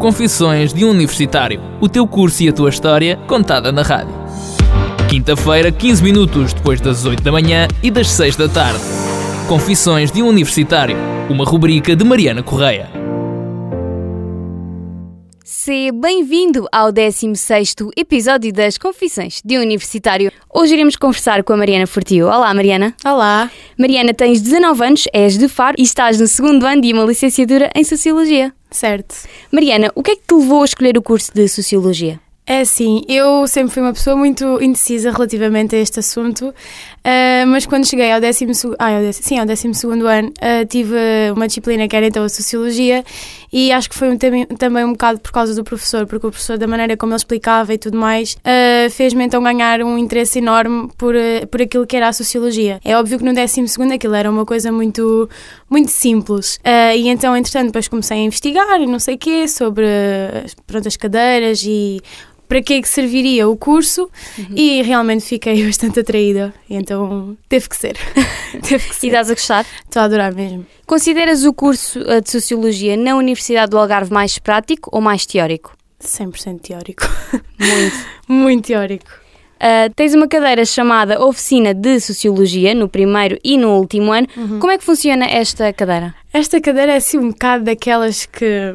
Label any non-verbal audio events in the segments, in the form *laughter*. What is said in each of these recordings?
Confissões de um Universitário. O teu curso e a tua história contada na rádio. Quinta-feira, 15 minutos depois das 8 da manhã e das 6 da tarde. Confissões de um Universitário. Uma rubrica de Mariana Correia. Seja bem-vindo ao 16º episódio das Confissões de um Universitário. Hoje iremos conversar com a Mariana Fortio. Olá, Mariana. Olá. Mariana, tens 19 anos, és de Faro e estás no segundo ano de uma licenciatura em Sociologia. Certo. Mariana, o que é que te levou a escolher o curso de Sociologia? É assim, eu sempre fui uma pessoa muito indecisa relativamente a este assunto, uh, mas quando cheguei ao décimo, ah, ao décimo, sim, ao décimo segundo ano, uh, tive uma disciplina que era então a Sociologia e acho que foi um, também, um bocado por causa do professor, porque o professor, da maneira como ele explicava e tudo mais, uh, fez-me então ganhar um interesse enorme por, por aquilo que era a Sociologia. É óbvio que no décimo segundo aquilo era uma coisa muito, muito simples e então, entretanto, depois comecei a investigar e não sei o quê sobre pronto, as cadeiras e para que é que serviria o curso uhum. e realmente fiquei *laughs* bastante atraída. Então teve que ser. *laughs* teve que ser. E estás a gostar? Estou a adorar mesmo. Consideras o curso eh, de Sociologia na Universidade do Algarve mais prático ou mais teórico? 100% teórico. Muito. *laughs* Muito teórico. Uh, tens uma cadeira chamada Oficina de Sociologia no primeiro e no último ano. Uhum. Como é que funciona esta cadeira? Esta cadeira é assim um bocado daquelas que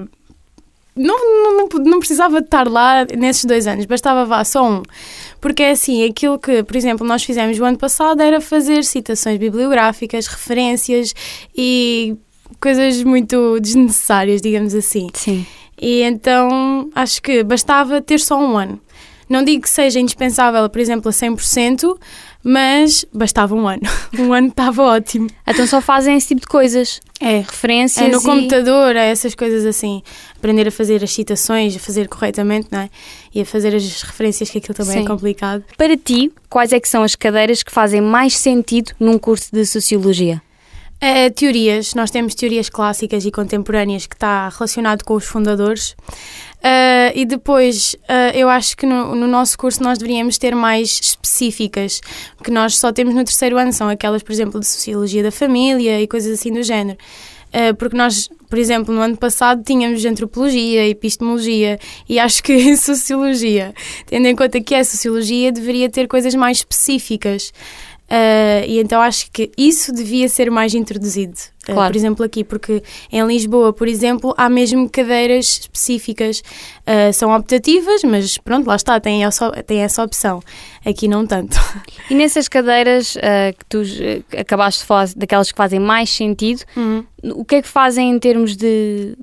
não, não, não precisava estar lá nesses dois anos, bastava vá só um. Porque é assim, aquilo que, por exemplo, nós fizemos o ano passado era fazer citações bibliográficas, referências e coisas muito desnecessárias, digamos assim. Sim. E então acho que bastava ter só um ano. Não digo que seja indispensável, por exemplo, a 100%, mas bastava um ano. *laughs* Um ano estava ótimo. Então só fazem esse tipo de coisas? É. Referências? É no e... computador, é essas coisas assim. Aprender a fazer as citações, a fazer corretamente, não é? E a fazer as referências, que aquilo também é Sim. é complicado. Para ti, quais é que são as cadeiras que fazem mais sentido num curso de Sociologia? Uh, teorias, nós temos teorias clássicas e contemporâneas que está relacionado com os fundadores. Uh, e depois, uh, eu acho que no, no, nosso curso nós deveríamos ter mais específicas, que nós só temos no terceiro ano, são aquelas, por exemplo, de Sociologia da Família e coisas assim do género. Uh, porque nós, por exemplo, no ano passado tínhamos Antropologia, Epistemologia e acho que *laughs* Sociologia, tendo em conta que é Sociologia, deveria ter coisas mais específicas. Uh, e então acho que isso devia ser mais introduzido. Uh, claro. por exemplo, aqui, porque em Lisboa, por exemplo, há mesmo cadeiras específicas. Uh, são optativas, mas pronto, lá está, tem essa, tem essa opção. Aqui não tanto. *laughs* E nessas cadeiras que tu acabaste de falar, daquelas que fazem mais sentido, uhum. o que é que fazem em termos de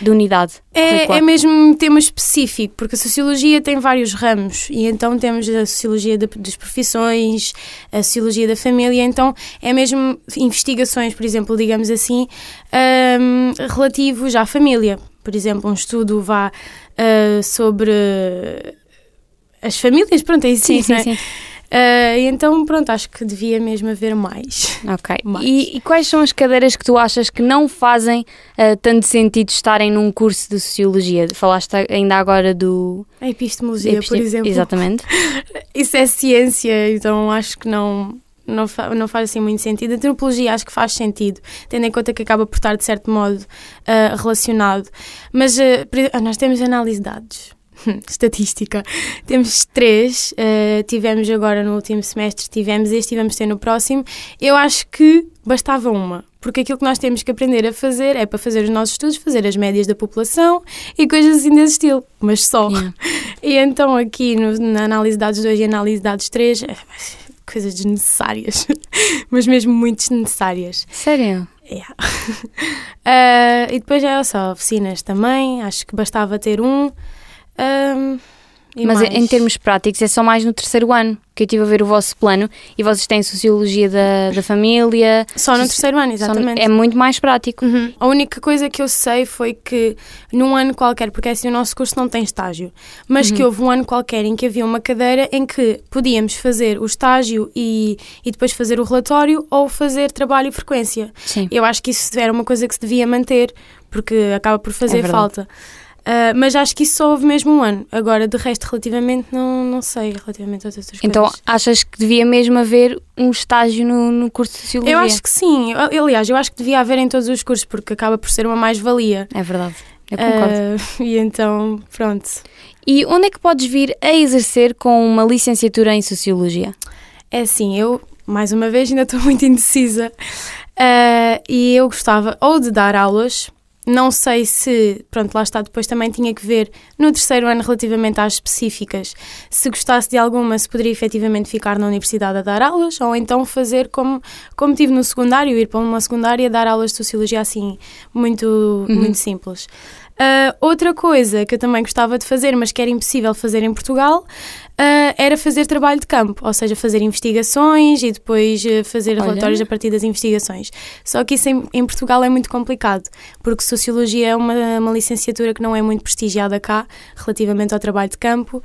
de unidade? É, é mesmo um tema específico, porque a sociologia tem vários ramos e então temos a sociologia de, das profissões, a sociologia da família, então é mesmo investigações, por exemplo, digamos assim, um, relativos à família. Por exemplo, um estudo vá uh, sobre as famílias, pronto, é isso, sim, sim, é? sim. Uh, então, pronto, acho que devia mesmo haver mais. Ok. *laughs* Mais. E, e, quais são as cadeiras que tu achas que não fazem uh, tanto sentido estarem num curso de Sociologia? Falaste ainda agora do... A epistemologia, Epistem... por exemplo. Exatamente. *laughs* Isso é ciência, então acho que não... Não, fa não faz assim muito sentido. A antropologia acho que faz sentido, tendo em conta que acaba por estar de certo modo uh, relacionado. Mas nós temos análise de dados *laughs* estatística. Temos três, uh, tivemos agora no último semestre, tivemos este e vamos ter no próximo. Eu acho que bastava uma, porque aquilo que nós temos que aprender a fazer é para fazer os nossos estudos, fazer as médias da população e coisas assim desse estilo, mas só. Yeah. *laughs* E então aqui no, na análise de dados 2 e análise de dados 3, é, coisas desnecessárias, *laughs* mas mesmo muito desnecessárias. Sério? Yeah. uh, e depois é só oficinas também, acho que bastava ter um. Um, Mas mais? em termos práticos é só mais no terceiro ano que eu estive a ver o vosso plano e vocês têm Sociologia da, da Família. Só no terceiro ano, exatamente. é muito mais prático. Uhum. A única coisa que eu sei foi que num ano qualquer, porque assim o nosso curso não tem estágio, mas uhum. que houve um ano qualquer em que havia uma cadeira em que podíamos fazer o estágio e, e depois fazer o relatório ou fazer trabalho e frequência. Sim. Eu acho que isso era uma coisa que se devia manter porque acaba por fazer é falta. Uh, mas acho que isso só houve mesmo um ano. Agora, de resto, relativamente, não, não sei, relativamente a outras então, coisas. Então, achas que devia mesmo haver um estágio no, no curso de Sociologia? Eu acho que sim. Aliás, eu acho que devia haver em todos os cursos, porque acaba por ser uma mais-valia. É verdade. eu concordo. Uh, *laughs* e então, pronto. E onde é que podes vir a exercer com uma licenciatura em Sociologia? É assim, eu, mais uma vez, ainda estou *laughs* muito indecisa. Uh, e eu gostava ou de dar aulas não sei se, pronto, lá está, depois também tinha que ver no terceiro ano relativamente às específicas, se gostasse de alguma, se poderia efetivamente ficar na universidade a dar aulas, ou então fazer como, como tive no secundário, ir para uma secundária dar aulas de sociologia assim, muito, uhum. muito simples. Uh, outra coisa que eu também gostava de fazer, mas que era impossível fazer em Portugal, uh, era fazer trabalho de campo, ou seja, fazer investigações e depois uh, fazer Olha. relatórios a partir das investigações. Só que isso em, em Portugal é muito complicado, porque Sociologia é uma, uma, licenciatura que não é muito prestigiada cá, relativamente ao trabalho de campo, uh,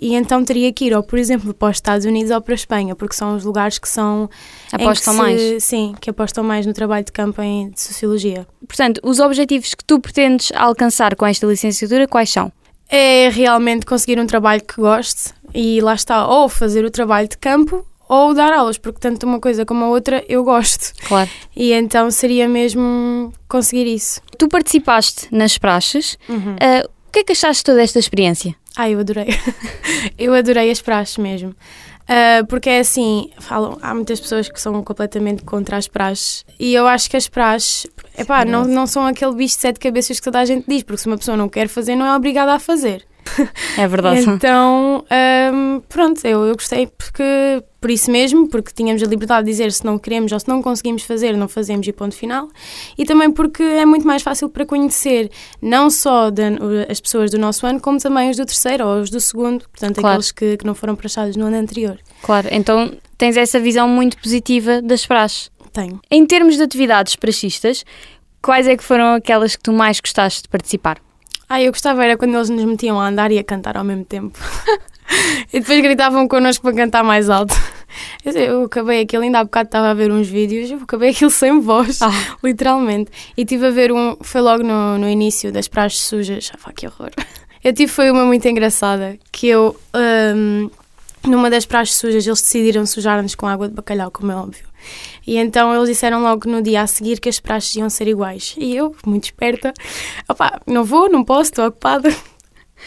e então teria que ir, ou por exemplo, para os Estados Unidos ou para a Espanha, porque são os lugares que são. Apostam que se, mais? Sim, que apostam mais no trabalho de campo em de Sociologia. Portanto, os objetivos que tu pretendes alcançar com esta licenciatura, quais são? é realmente conseguir um trabalho que goste e lá está, ou fazer o trabalho de campo ou dar aulas, porque tanto uma coisa como a outra eu gosto. Claro. E então seria mesmo conseguir isso. Tu participaste nas praxes. Uhum. Uh, o que é que achaste toda esta experiência? Ah, eu adorei. *laughs* eu adorei as praxes mesmo. Uh, porque é assim, falam, há muitas pessoas que são completamente contra as praxes e eu acho que as praxes epá, não, não são aquele bicho de sete cabeças que toda a gente diz, porque se uma pessoa não quer fazer, não é obrigada a fazer. É verdade. então, um, pronto, eu, eu gostei porque, por isso mesmo, porque tínhamos a liberdade de dizer se não queremos ou se não conseguimos fazer, não fazemos e ponto final. E também porque é muito mais fácil para conhecer não só de, as pessoas do nosso ano, como também os do terceiro ou os do segundo, portanto, claro. aqueles que, que não foram praxados no ano anterior. Claro, então tens essa visão muito positiva das praxes. Tenho. Em termos de atividades praxistas, quais é que foram aquelas que tu mais gostaste de participar? Ah, eu gostava era quando eles nos metiam a andar e a cantar ao mesmo tempo. *laughs* e depois gritavam connosco para cantar mais alto. Eu acabei aquilo, ainda há bocado estava a ver uns vídeos, eu acabei aquilo sem voz, ah. *laughs* literalmente. E tive a ver um, foi logo no, no início das praxes sujas. Ah, que horror. Eu tive foi uma muito engraçada, que eu, um, numa das praxes sujas, eles decidiram sujar-nos com água de bacalhau, como é óbvio. E então eles disseram logo no dia a seguir que as praxes iam ser iguais. E eu, muito esperta, opá, não vou, não posso, estou ocupada.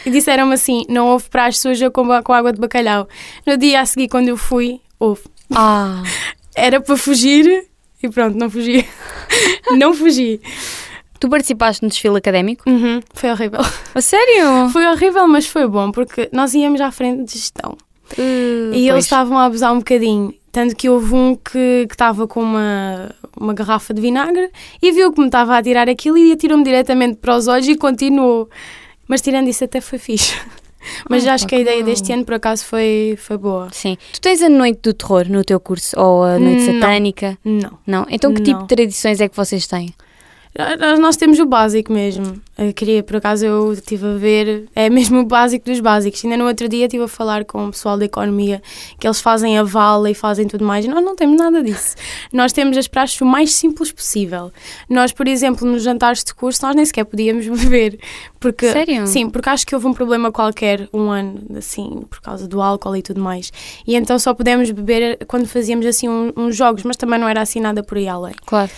E disseram-me assim: não houve praxe suja com, com água de bacalhau. No dia a seguir, quando eu fui, houve. Ah. *laughs* Era para fugir e pronto, não fugi. *laughs* não fugi. Tu participaste no desfile académico? Uhum, foi horrível. A sério? *laughs* Foi horrível, mas foi bom, porque nós íamos à frente de gestão. Uh, e pois. eles estavam a abusar um bocadinho. Tanto que houve um que estava com uma, uma garrafa de vinagre e viu que me estava a tirar aquilo e atirou-me diretamente para os olhos e continuou. Mas tirando isso até foi fixe. *laughs* Mas ah, acho que a ideia deste ano, por acaso, foi, foi boa. Sim. Tu tens a noite do terror no teu curso? Ou a noite não. satânica? Não. Não? Então que tipo não. tipo de tradições é que vocês têm? Nós temos o básico mesmo. Eu queria, por acaso, eu estive a ver, é mesmo o básico dos básicos. Ainda no outro dia estive a falar com o pessoal da economia que eles fazem a vala e fazem tudo mais. Nós não temos nada disso. Nós temos as praxes o mais simples possível. Nós, por exemplo, nos jantares de curso, nós nem sequer podíamos *laughs* beber. Porque, Sério? Sim, porque acho que houve um problema qualquer um ano, assim, por causa do álcool e tudo mais. E então só pudemos beber quando fazíamos assim uns um, jogos, mas também não era assim nada por aí além. Claro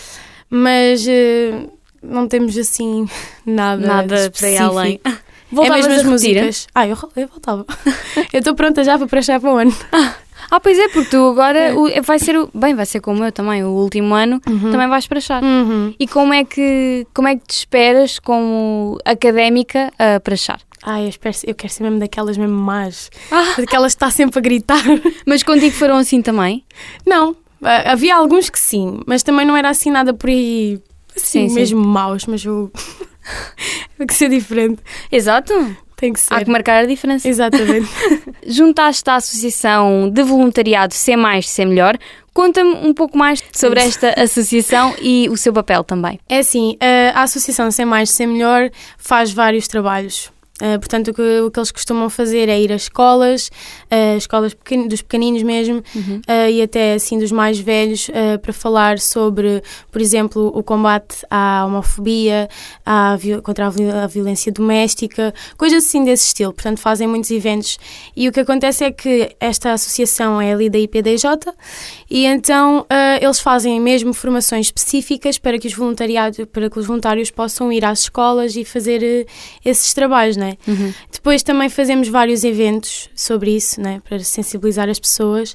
mas uh, não temos assim nada, nada para ir além. *laughs* Voltavas é mesmo as músicas. Ah, eu, eu voltava. *laughs* eu estou pronta já para prachar para o ano. *laughs* Ah, pois é, porque tu agora é. o, vai ser o, bem, vai ser como eu também, o último ano uhum. também vais prachar. Uhum. E como é que como é que te esperas como académica a prachar? Ai, eu, espero, eu quero ser mesmo daquelas mesmo más. Ah. Daquelas que está sempre a gritar. Mas contigo foram assim também? Não, ah, havia alguns que sim, mas também não era assim nada por aí, assim, sim, mesmo sim. maus, mas eu. *laughs* Tem que ser diferente. Exato. Tem que ser. Há que marcar a diferença. Exatamente. *laughs* Juntaste à Associação de Voluntariado Ser Mais, Ser Melhor. Conta-me um pouco mais sobre esta associação e o seu papel também. É assim, a Associação Ser Mais, Ser Melhor faz vários trabalhos Uh, portanto, o que, o que, eles costumam fazer é ir às escolas, uh, escolas pequen dos pequeninos mesmo, uhum. uh, e até assim dos mais velhos, para falar sobre, por exemplo, o combate à homofobia, à, contra a, a, violência doméstica, coisas assim desse estilo. Portanto, fazem muitos eventos. E o que acontece é que esta associação é ali da IPDJ, e então eles fazem mesmo formações específicas para que os voluntariados, para que os voluntários possam ir às escolas e fazer esses trabalhos, né? Uhum. Depois também fazemos vários eventos sobre isso, né? Para sensibilizar as pessoas.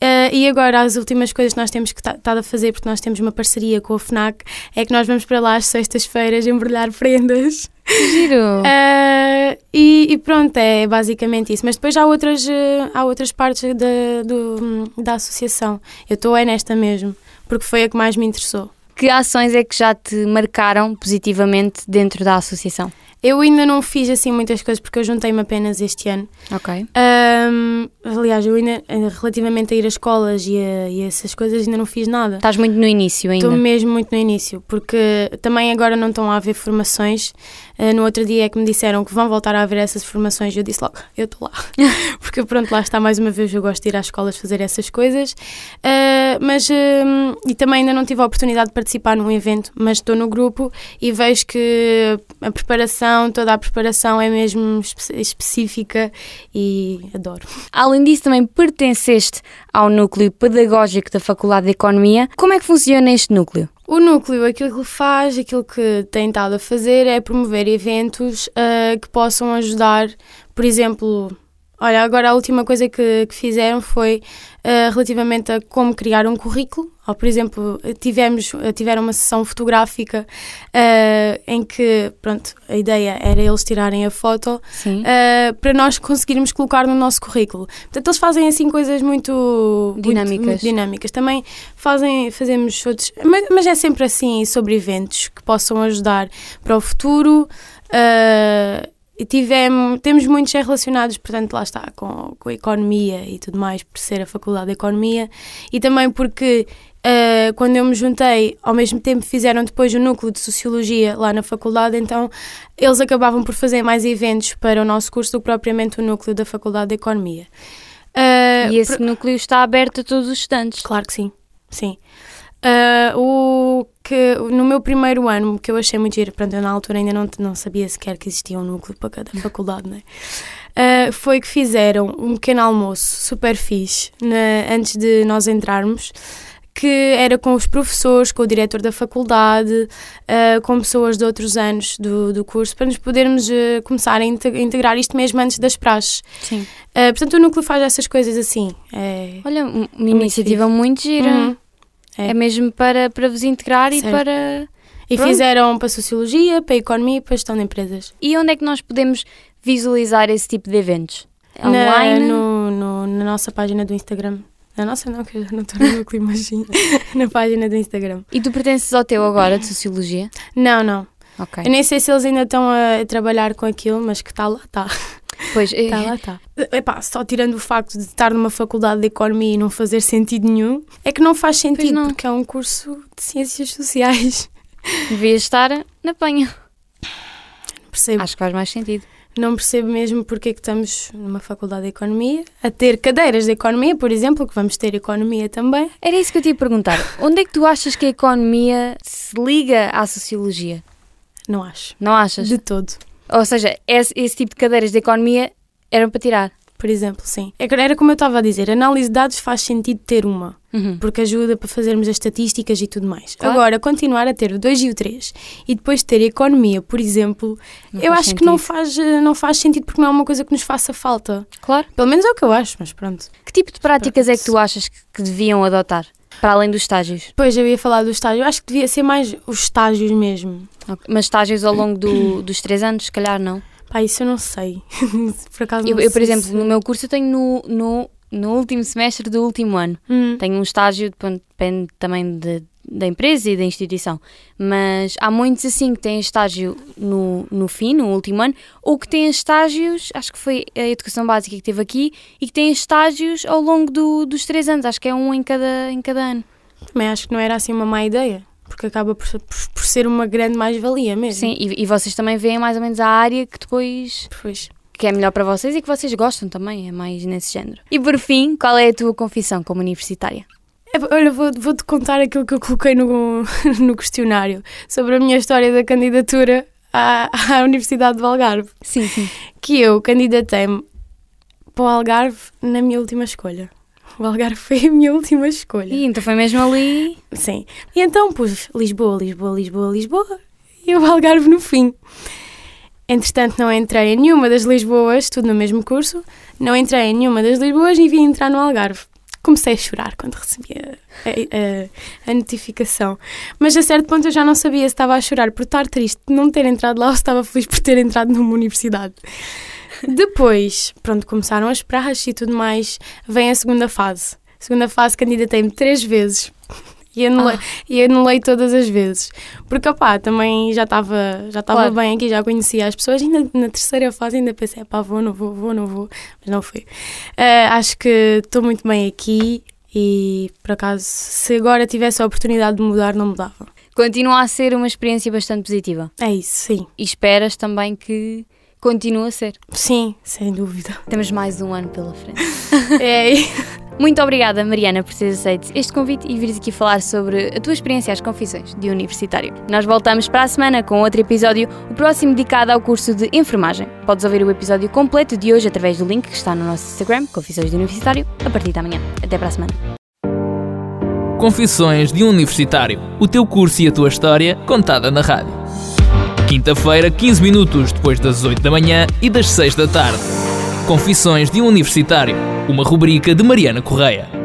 Uh, e agora, as últimas coisas que nós temos que estar a fazer, porque nós temos uma parceria com a FNAC, é que nós vamos para lá às sextas-feiras embrulhar prendas. Giro! Uh, *laughs* e, e, pronto, é basicamente isso. Mas depois há outras, uh, há outras partes da, do, da associação. Eu estou é nesta mesmo, porque foi a que mais me interessou. Que ações é que já te marcaram positivamente dentro da associação? Eu ainda não fiz assim muitas coisas porque eu juntei-me apenas este ano. Ok. Um, aliás, eu ainda, relativamente a ir às escolas e, a, e essas coisas, ainda não fiz nada. Estás muito no início ainda? Estou mesmo muito no início, porque também agora não estão a haver formações. Uh, no outro dia é que me disseram que vão voltar a haver essas formações e eu disse logo, eu estou lá. *laughs* porque pronto, lá está mais uma vez, eu gosto de ir às escolas fazer essas coisas. Uh, mas, uh, e também ainda não tive a oportunidade de participar num evento, mas estou no grupo e vejo que a preparação, toda a preparação é mesmo espe específica e adoro. Além disso, também pertenceste ao núcleo pedagógico da Faculdade de Economia. Como é que funciona este núcleo? O núcleo, aquilo que faz, aquilo que tem estado a fazer é promover eventos uh, que possam ajudar, por exemplo, Olha, agora a última coisa que, que fizeram foi uh, relativamente a como criar um currículo. Ou, por exemplo, tivemos, tiveram uma sessão fotográfica uh, em que, pronto, a ideia era eles tirarem a foto uh, para nós conseguirmos colocar no nosso currículo. Portanto, eles fazem assim coisas muito dinâmicas. Muito, muito dinâmicas. Também fazem, fazemos outros, mas, mas, é sempre assim sobre eventos que possam ajudar para o futuro. Uh, e tivemos, temos muitos relacionados, portanto, lá está, com, com a economia e tudo mais, por ser a Faculdade de Economia, e também porque uh, quando eu me juntei, ao mesmo tempo fizeram depois o núcleo de Sociologia lá na faculdade, então eles acabavam por fazer mais eventos para o nosso curso do que propriamente o núcleo da Faculdade de Economia. Uh, e esse por... núcleo está aberto a todos os estudantes? Claro que sim, sim. Uh, o que no meu primeiro ano, que eu achei muito giro, pronto, eu na altura ainda não, não sabia sequer que existia um núcleo para cada *laughs* faculdade, né? Uh, foi que fizeram um pequeno almoço super fixe na, antes de nós entrarmos, que era com os professores, com o diretor da faculdade, uh, com pessoas de outros anos do, do curso, para nos podermos uh, começar a integrar isto mesmo antes das praxes. Sim. portanto, o núcleo faz essas coisas assim. É Olha, uma iniciativa muito gira. Uhum. É, é mesmo para, para vos integrar certo. e para. E Pronto. fizeram para Sociologia, para Economia e para Gestão de Empresas. E onde é que nós podemos visualizar esse tipo de eventos? Online? Na, no, no, na nossa página do Instagram. Na nossa não, que eu não estou no *laughs* núcleo, mas sim, na página do Instagram. E tu pertences ao teu agora, de Sociologia? Não, não. Ok. Eu nem sei se eles ainda estão a trabalhar com aquilo, mas que está lá, está. Pois, é. lá, está. Epá, só tirando o facto de estar numa faculdade de economia e não fazer sentido nenhum, é que não faz sentido, não. porque é um curso de ciências sociais. *laughs* Devia estar na penha. Não percebo. Acho que faz mais sentido. Não percebo mesmo porque é que estamos numa faculdade de economia a ter cadeiras de economia, por exemplo, que vamos ter economia também. Era isso que eu te ia perguntar. Onde é que tu achas que a economia se liga à sociologia? Não acho. Não achas? De todo. Ou seja, esse, esse tipo de cadeiras de economia eram para tirar. Por exemplo, sim. É era como eu estava a dizer, análise de dados faz sentido ter uma, uhum. porque ajuda para fazermos as estatísticas e tudo mais. Claro. Agora, continuar a ter o 2 e o 3 e depois ter economia, por exemplo, não eu acho sentido. que não faz, não faz sentido porque não é uma coisa que nos faça falta. Claro. Pelo menos é o que eu acho, mas pronto. Que tipo de práticas pronto. é que tu achas que deviam adotar? Para além dos estágios? Pois, eu ia falar do estágio. Eu acho que devia ser mais os estágios mesmo. Okay. Mas estágios ao longo do, dos três anos, se calhar não? Pá, isso eu não sei. *laughs* por acaso eu, não eu, por exemplo, se... no meu curso eu tenho no, no, no último semestre do último ano. Hum. Tenho um estágio, depende também de, da empresa e da instituição. Mas há muitos assim que têm estágio no, no fim, no último ano, ou que têm estágios, acho que foi a educação básica que teve aqui, e que têm estágios ao longo do, dos três anos. Acho que é um em cada, em cada ano. Também acho que não era assim uma má ideia. porque acaba por, por, por ser uma grande mais-valia mesmo. Sim, e, e, vocês também veem mais ou menos a área que depois. Pois. Que é melhor para vocês e que vocês gostam também, é mais nesse género. E por fim, qual é a tua confissão como universitária? É, olha, vou-te vou contar aquilo que eu coloquei no, *laughs* no questionário sobre a minha história da candidatura à, à Universidade do Algarve. Sim, sim. Que eu candidatei-me para o Algarve na minha última escolha. O Algarve foi a minha última escolha. E então foi mesmo ali? Sim. E então pus Lisboa, Lisboa, Lisboa, Lisboa e o Algarve no fim. Entretanto, não entrei em nenhuma das Lisboas, tudo no mesmo curso. Não entrei em nenhuma das Lisboas e vim entrar no Algarve. Comecei a chorar quando recebi a, a, a, notificação. Mas a certo ponto eu já não sabia se estava a chorar por estar triste de não ter entrado lá ou se estava feliz por ter entrado numa universidade. Depois, pronto, começaram as praxes e tudo mais. Vem a segunda fase. Segunda fase, candidatei-me três vezes. E anulei, ah. e anulei todas as vezes. Porque, opá, também já estava já estava claro. bem aqui, já conhecia as pessoas. E na, terceira fase ainda pensei, pá, vou, não vou, vou, não vou. Mas não fui. Uh, acho que estou muito bem aqui e, por acaso, se agora tivesse a oportunidade de mudar, não mudava. Continua a ser uma experiência bastante positiva. É isso, sim. E esperas também que continua a ser. Sim, sem dúvida. Temos mais um ano pela frente. *laughs* é. *laughs* Muito obrigada, Mariana, por teres aceito este convite e vires aqui falar sobre a tua experiência às confissões de universitário. Nós voltamos para a semana com outro episódio, o próximo dedicado ao curso de enfermagem. Podes ouvir o episódio completo de hoje através do link que está no nosso Instagram, Confissões de Universitário, a partir de amanhã. Até para a semana. Confissões de um Universitário, o teu curso e a tua história contada na rádio. Quinta-feira, 15 minutos depois das 8 da manhã e das 6 da tarde. Confissões de Universitário, uma rubrica de Mariana Correia.